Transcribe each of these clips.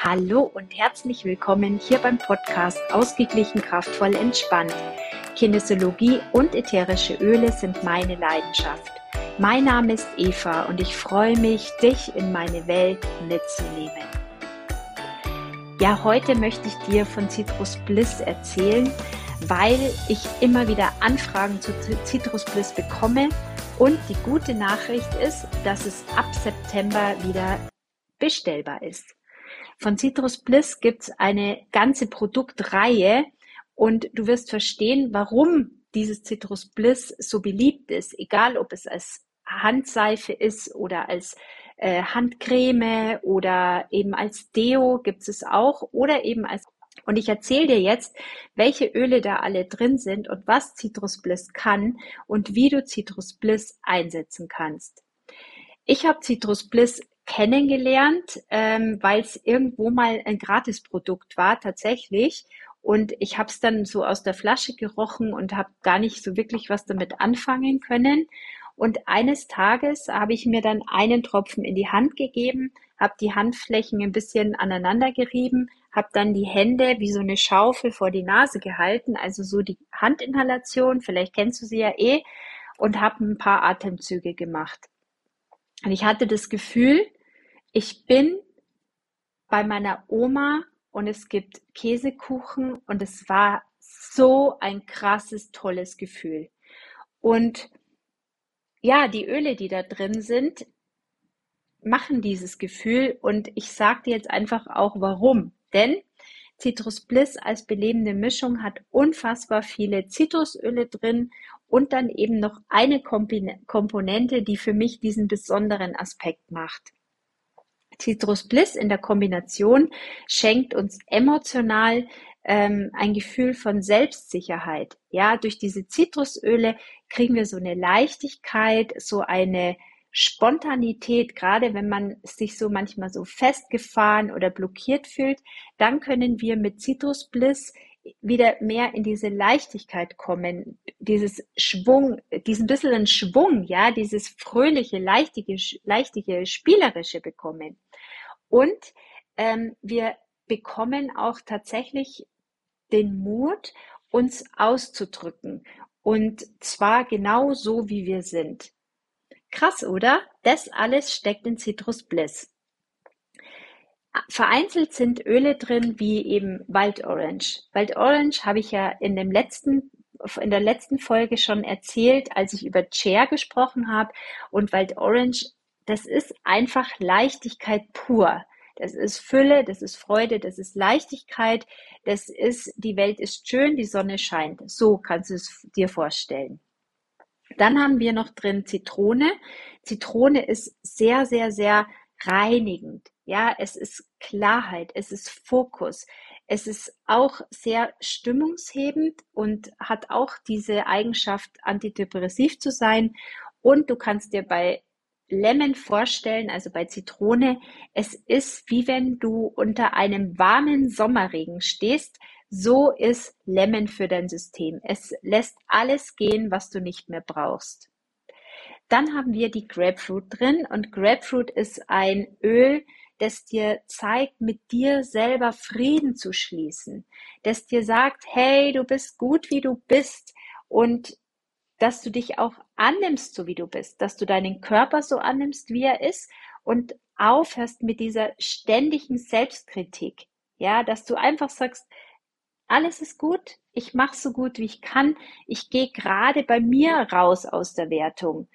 Hallo und herzlich willkommen hier beim Podcast Ausgeglichen, kraftvoll, entspannt. Kinesiologie und ätherische Öle sind meine Leidenschaft. Mein Name ist Eva und ich freue mich, dich in meine Welt mitzunehmen. Ja, heute möchte ich dir von Citrus Bliss erzählen, weil ich immer wieder Anfragen zu Citrus Bliss bekomme und die gute Nachricht ist, dass es ab September wieder bestellbar ist. Von Citrus Bliss gibt's eine ganze Produktreihe und du wirst verstehen, warum dieses Citrus Bliss so beliebt ist, egal ob es als Handseife ist oder als äh, Handcreme oder eben als Deo gibt es auch oder eben als und ich erzähle dir jetzt, welche Öle da alle drin sind und was Citrus Bliss kann und wie du Citrus Bliss einsetzen kannst. Ich habe Citrus Bliss kennengelernt, ähm, weil es irgendwo mal ein Gratisprodukt war tatsächlich. Und ich habe es dann so aus der Flasche gerochen und habe gar nicht so wirklich was damit anfangen können. Und eines Tages habe ich mir dann einen Tropfen in die Hand gegeben, habe die Handflächen ein bisschen aneinander gerieben, habe dann die Hände wie so eine Schaufel vor die Nase gehalten, also so die Handinhalation, vielleicht kennst du sie ja eh, und habe ein paar Atemzüge gemacht. Und ich hatte das Gefühl, ich bin bei meiner Oma und es gibt Käsekuchen und es war so ein krasses, tolles Gefühl. Und ja, die Öle, die da drin sind, machen dieses Gefühl und ich sage dir jetzt einfach auch warum. Denn Citrus Bliss als belebende Mischung hat unfassbar viele Zitrusöle drin und dann eben noch eine Komponente, die für mich diesen besonderen Aspekt macht. Citrus Bliss in der Kombination schenkt uns emotional ähm, ein Gefühl von Selbstsicherheit. Ja, durch diese Zitrusöle kriegen wir so eine Leichtigkeit, so eine Spontanität, gerade wenn man sich so manchmal so festgefahren oder blockiert fühlt, dann können wir mit Citrus Bliss wieder mehr in diese Leichtigkeit kommen, dieses Schwung, diesen bisschen Schwung, ja, dieses fröhliche, leichtige, leichtige, spielerische bekommen. Und ähm, wir bekommen auch tatsächlich den Mut, uns auszudrücken. Und zwar genau so, wie wir sind. Krass, oder? Das alles steckt in Citrus Bliss. Vereinzelt sind Öle drin, wie eben Waldorange. Waldorange habe ich ja in dem letzten in der letzten Folge schon erzählt, als ich über Chair gesprochen habe. Und Waldorange, das ist einfach Leichtigkeit pur. Das ist Fülle, das ist Freude, das ist Leichtigkeit, das ist, die Welt ist schön, die Sonne scheint. So kannst du es dir vorstellen. Dann haben wir noch drin Zitrone. Zitrone ist sehr, sehr, sehr reinigend. Ja, es ist Klarheit, es ist Fokus. Es ist auch sehr stimmungshebend und hat auch diese Eigenschaft, antidepressiv zu sein. Und du kannst dir bei Lemon vorstellen, also bei Zitrone, es ist wie wenn du unter einem warmen Sommerregen stehst. So ist Lemon für dein System. Es lässt alles gehen, was du nicht mehr brauchst. Dann haben wir die Grapefruit drin und Grapefruit ist ein Öl, das dir zeigt, mit dir selber Frieden zu schließen, das dir sagt, hey, du bist gut, wie du bist und dass du dich auch annimmst, so wie du bist, dass du deinen Körper so annimmst, wie er ist und aufhörst mit dieser ständigen Selbstkritik. Ja, dass du einfach sagst, alles ist gut, ich mache so gut wie ich kann, ich gehe gerade bei mir raus aus der Wertung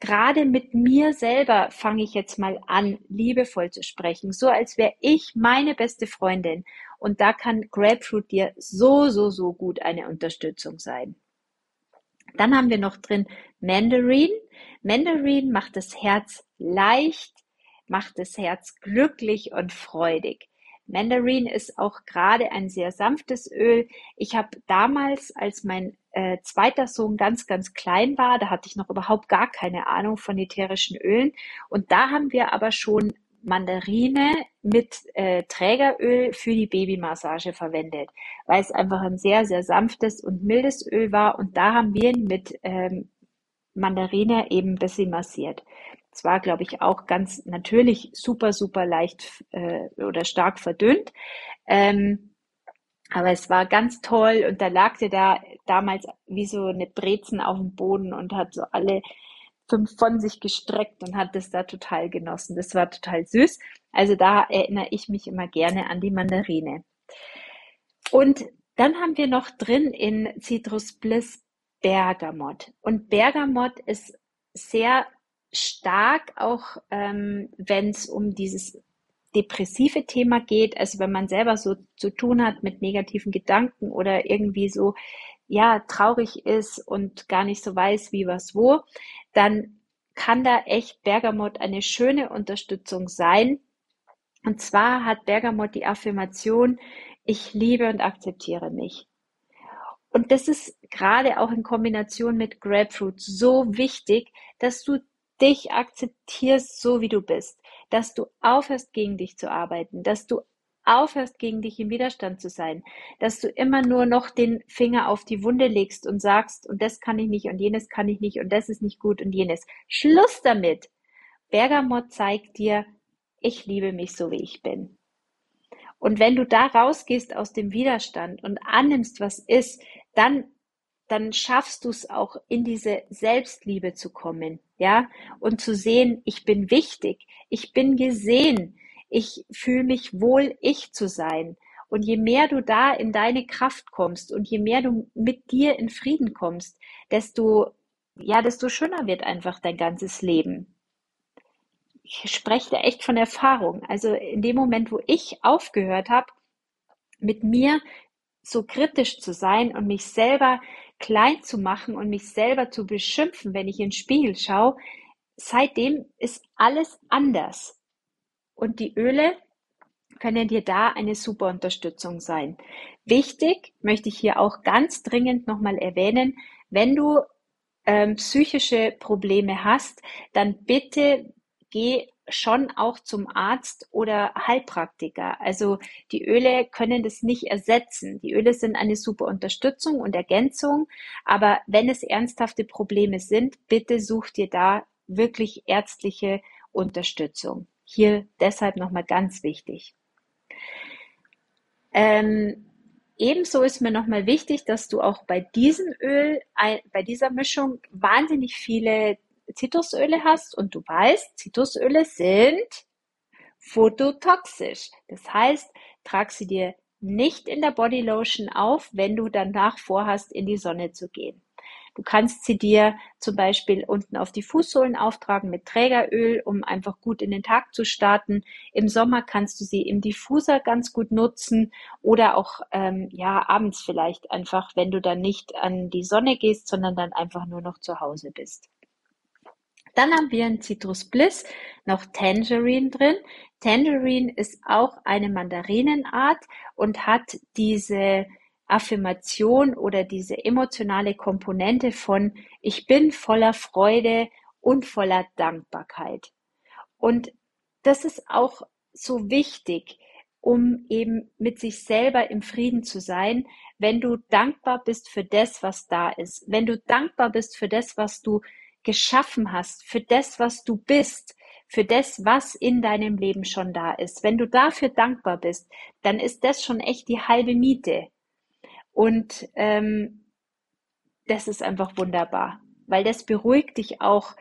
gerade mit mir selber fange ich jetzt mal an, liebevoll zu sprechen, so als wäre ich meine beste Freundin. Und da kann Grapefruit dir so, so, so gut eine Unterstützung sein. Dann haben wir noch drin Mandarin. Mandarin macht das Herz leicht, macht das Herz glücklich und freudig. Mandarin ist auch gerade ein sehr sanftes Öl. Ich habe damals, als mein äh, zweiter Sohn ganz, ganz klein war, da hatte ich noch überhaupt gar keine Ahnung von ätherischen Ölen. Und da haben wir aber schon Mandarine mit äh, Trägeröl für die Babymassage verwendet, weil es einfach ein sehr, sehr sanftes und mildes Öl war. Und da haben wir ihn mit ähm, Mandarine eben ein bisschen massiert. Es war, glaube ich, auch ganz natürlich super, super leicht äh, oder stark verdünnt. Ähm, aber es war ganz toll und da lag der da damals wie so eine Brezen auf dem Boden und hat so alle fünf von sich gestreckt und hat das da total genossen. Das war total süß. Also da erinnere ich mich immer gerne an die Mandarine. Und dann haben wir noch drin in Citrus Bliss Bergamot. Und Bergamot ist sehr stark, auch ähm, wenn es um dieses depressive Thema geht, also wenn man selber so zu tun hat mit negativen Gedanken oder irgendwie so, ja, traurig ist und gar nicht so weiß, wie was wo, dann kann da echt Bergamot eine schöne Unterstützung sein. Und zwar hat Bergamot die Affirmation, ich liebe und akzeptiere mich. Und das ist gerade auch in Kombination mit Grapefruit so wichtig, dass du dich akzeptierst, so wie du bist, dass du aufhörst, gegen dich zu arbeiten, dass du aufhörst, gegen dich im Widerstand zu sein, dass du immer nur noch den Finger auf die Wunde legst und sagst, und das kann ich nicht und jenes kann ich nicht und das ist nicht gut und jenes. Schluss damit! Bergamot zeigt dir, ich liebe mich so, wie ich bin. Und wenn du da rausgehst aus dem Widerstand und annimmst, was ist, dann, dann schaffst du es auch in diese Selbstliebe zu kommen, ja, und zu sehen, ich bin wichtig, ich bin gesehen, ich fühle mich wohl, ich zu sein. Und je mehr du da in deine Kraft kommst und je mehr du mit dir in Frieden kommst, desto, ja, desto schöner wird einfach dein ganzes Leben. Ich spreche da echt von Erfahrung. Also in dem Moment, wo ich aufgehört habe, mit mir so kritisch zu sein und mich selber klein zu machen und mich selber zu beschimpfen, wenn ich in den Spiegel schaue, seitdem ist alles anders. Und die Öle können dir da eine super Unterstützung sein. Wichtig möchte ich hier auch ganz dringend nochmal erwähnen, wenn du ähm, psychische Probleme hast, dann bitte geh schon auch zum Arzt oder Heilpraktiker. Also die Öle können das nicht ersetzen. Die Öle sind eine super Unterstützung und Ergänzung, aber wenn es ernsthafte Probleme sind, bitte such dir da wirklich ärztliche Unterstützung. Hier deshalb nochmal ganz wichtig. Ähm, ebenso ist mir nochmal wichtig, dass du auch bei diesem Öl, bei dieser Mischung wahnsinnig viele Zitrusöle hast und du weißt, Zitrusöle sind phototoxisch. Das heißt, trag sie dir nicht in der Bodylotion auf, wenn du danach vorhast, in die Sonne zu gehen. Du kannst sie dir zum Beispiel unten auf die Fußsohlen auftragen mit Trägeröl, um einfach gut in den Tag zu starten. Im Sommer kannst du sie im Diffuser ganz gut nutzen oder auch ähm, ja abends vielleicht einfach, wenn du dann nicht an die Sonne gehst, sondern dann einfach nur noch zu Hause bist. Dann haben wir in Citrus Bliss noch Tangerine drin. Tangerine ist auch eine Mandarinenart und hat diese Affirmation oder diese emotionale Komponente von ich bin voller Freude und voller Dankbarkeit. Und das ist auch so wichtig, um eben mit sich selber im Frieden zu sein, wenn du dankbar bist für das, was da ist, wenn du dankbar bist für das, was du geschaffen hast, für das, was du bist, für das, was in deinem Leben schon da ist. Wenn du dafür dankbar bist, dann ist das schon echt die halbe Miete. Und ähm, das ist einfach wunderbar, weil das beruhigt dich auch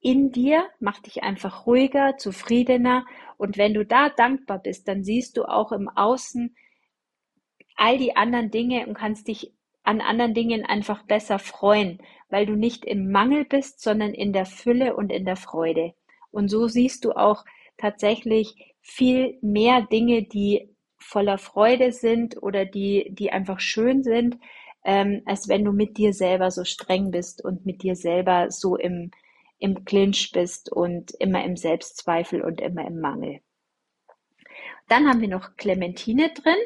in dir, macht dich einfach ruhiger, zufriedener. Und wenn du da dankbar bist, dann siehst du auch im Außen all die anderen Dinge und kannst dich an anderen Dingen einfach besser freuen, weil du nicht im Mangel bist, sondern in der Fülle und in der Freude. Und so siehst du auch tatsächlich viel mehr Dinge, die voller Freude sind oder die, die einfach schön sind, ähm, als wenn du mit dir selber so streng bist und mit dir selber so im, im Clinch bist und immer im Selbstzweifel und immer im Mangel. Dann haben wir noch Clementine drin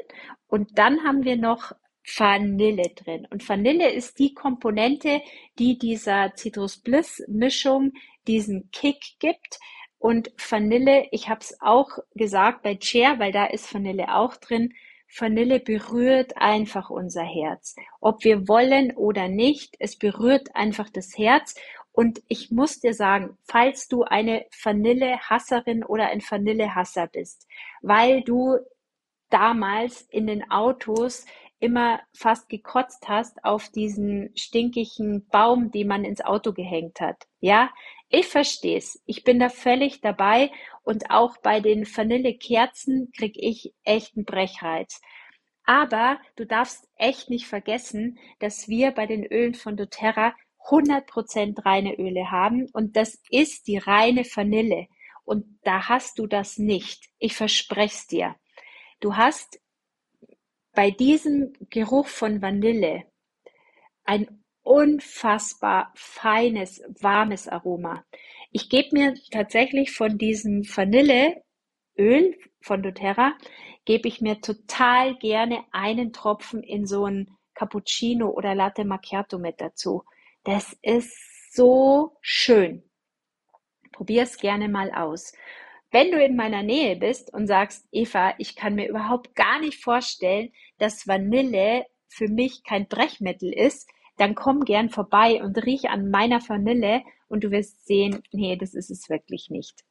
und dann haben wir noch Vanille drin. Und Vanille ist die Komponente, die dieser Citrus Bliss Mischung diesen Kick gibt. Und Vanille, ich habe es auch gesagt bei Chair, weil da ist Vanille auch drin. Vanille berührt einfach unser Herz. Ob wir wollen oder nicht, es berührt einfach das Herz Und ich muss dir sagen, falls du eine Vanillehasserin oder ein Vanillehasser bist, weil du damals in den Autos immer fast gekotzt hast auf diesen stinkigen Baum, den man ins Auto gehängt hat. Ja, ich verstehe es. Ich bin da völlig dabei und auch bei den Vanillekerzen kriege ich echt einen Brechreiz. Aber du darfst echt nicht vergessen, dass wir bei den Ölen von doTERRA 100% reine Öle haben und das ist die reine Vanille. Und da hast du das nicht. Ich verspreche es dir. Du hast bei diesem Geruch von Vanille ein unfassbar feines, warmes Aroma. Ich gebe mir tatsächlich von diesem Vanilleöl von doTERRA, gebe ich mir total gerne einen Tropfen in so ein Cappuccino oder Latte Macchiato mit dazu. Das ist so schön. Probier es gerne mal aus. Wenn du in meiner Nähe bist und sagst, Eva, ich kann mir überhaupt gar nicht vorstellen, dass Vanille für mich kein Brechmittel ist, dann komm gern vorbei und riech an meiner Vanille und du wirst sehen, nee, das ist es wirklich nicht.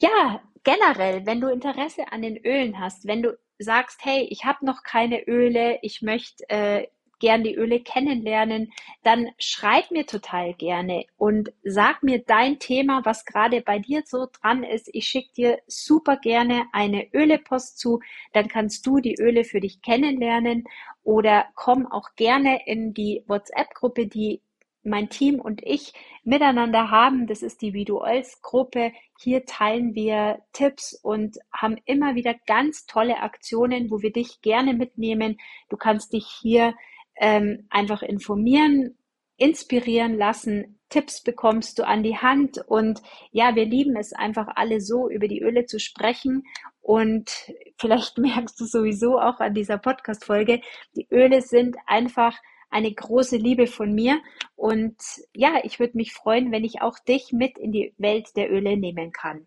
Ja, generell, wenn du Interesse an den Ölen hast, wenn du sagst, hey, ich habe noch keine Öle, ich möchte äh, gern die Öle kennenlernen, dann schreib mir total gerne und sag mir dein Thema, was gerade bei dir so dran ist. Ich schicke dir super gerne eine Ölepost zu, dann kannst du die Öle für dich kennenlernen oder komm auch gerne in die WhatsApp-Gruppe, die mein Team und ich miteinander haben. Das ist die Visuals-Gruppe. Hier teilen wir Tipps und haben immer wieder ganz tolle Aktionen, wo wir dich gerne mitnehmen. Du kannst dich hier ähm, einfach informieren, inspirieren lassen. Tipps bekommst du an die Hand und ja, wir lieben es einfach alle so über die Öle zu sprechen und vielleicht merkst du sowieso auch an dieser Podcast-Folge, die Öle sind einfach eine große Liebe von mir und ja, ich würde mich freuen, wenn ich auch dich mit in die Welt der Öle nehmen kann.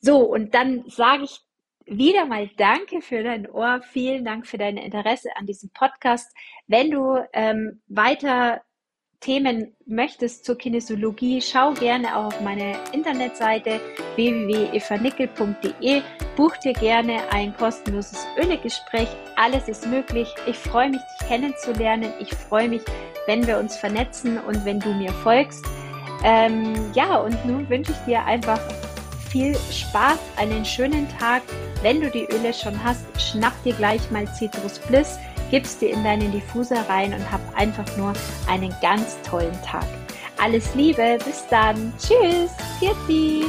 So, und dann sage ich wieder mal danke für dein Ohr. Vielen Dank für dein Interesse an diesem Podcast. Wenn du ähm, weiter Themen möchtest zur Kinesiologie, schau gerne auch auf meine Internetseite www.evanickel.de. Buch dir gerne ein kostenloses Ölegespräch. Alles ist möglich. Ich freue mich, dich kennenzulernen. Ich freue mich, wenn wir uns vernetzen und wenn du mir folgst. Ähm, ja, und nun wünsche ich dir einfach viel Spaß, einen schönen Tag. Wenn du die Öle schon hast, schnapp dir gleich mal Citrus Bliss, gibst dir in deinen Diffuser rein und hab einfach nur einen ganz tollen Tag. Alles Liebe, bis dann. Tschüss, Kirti.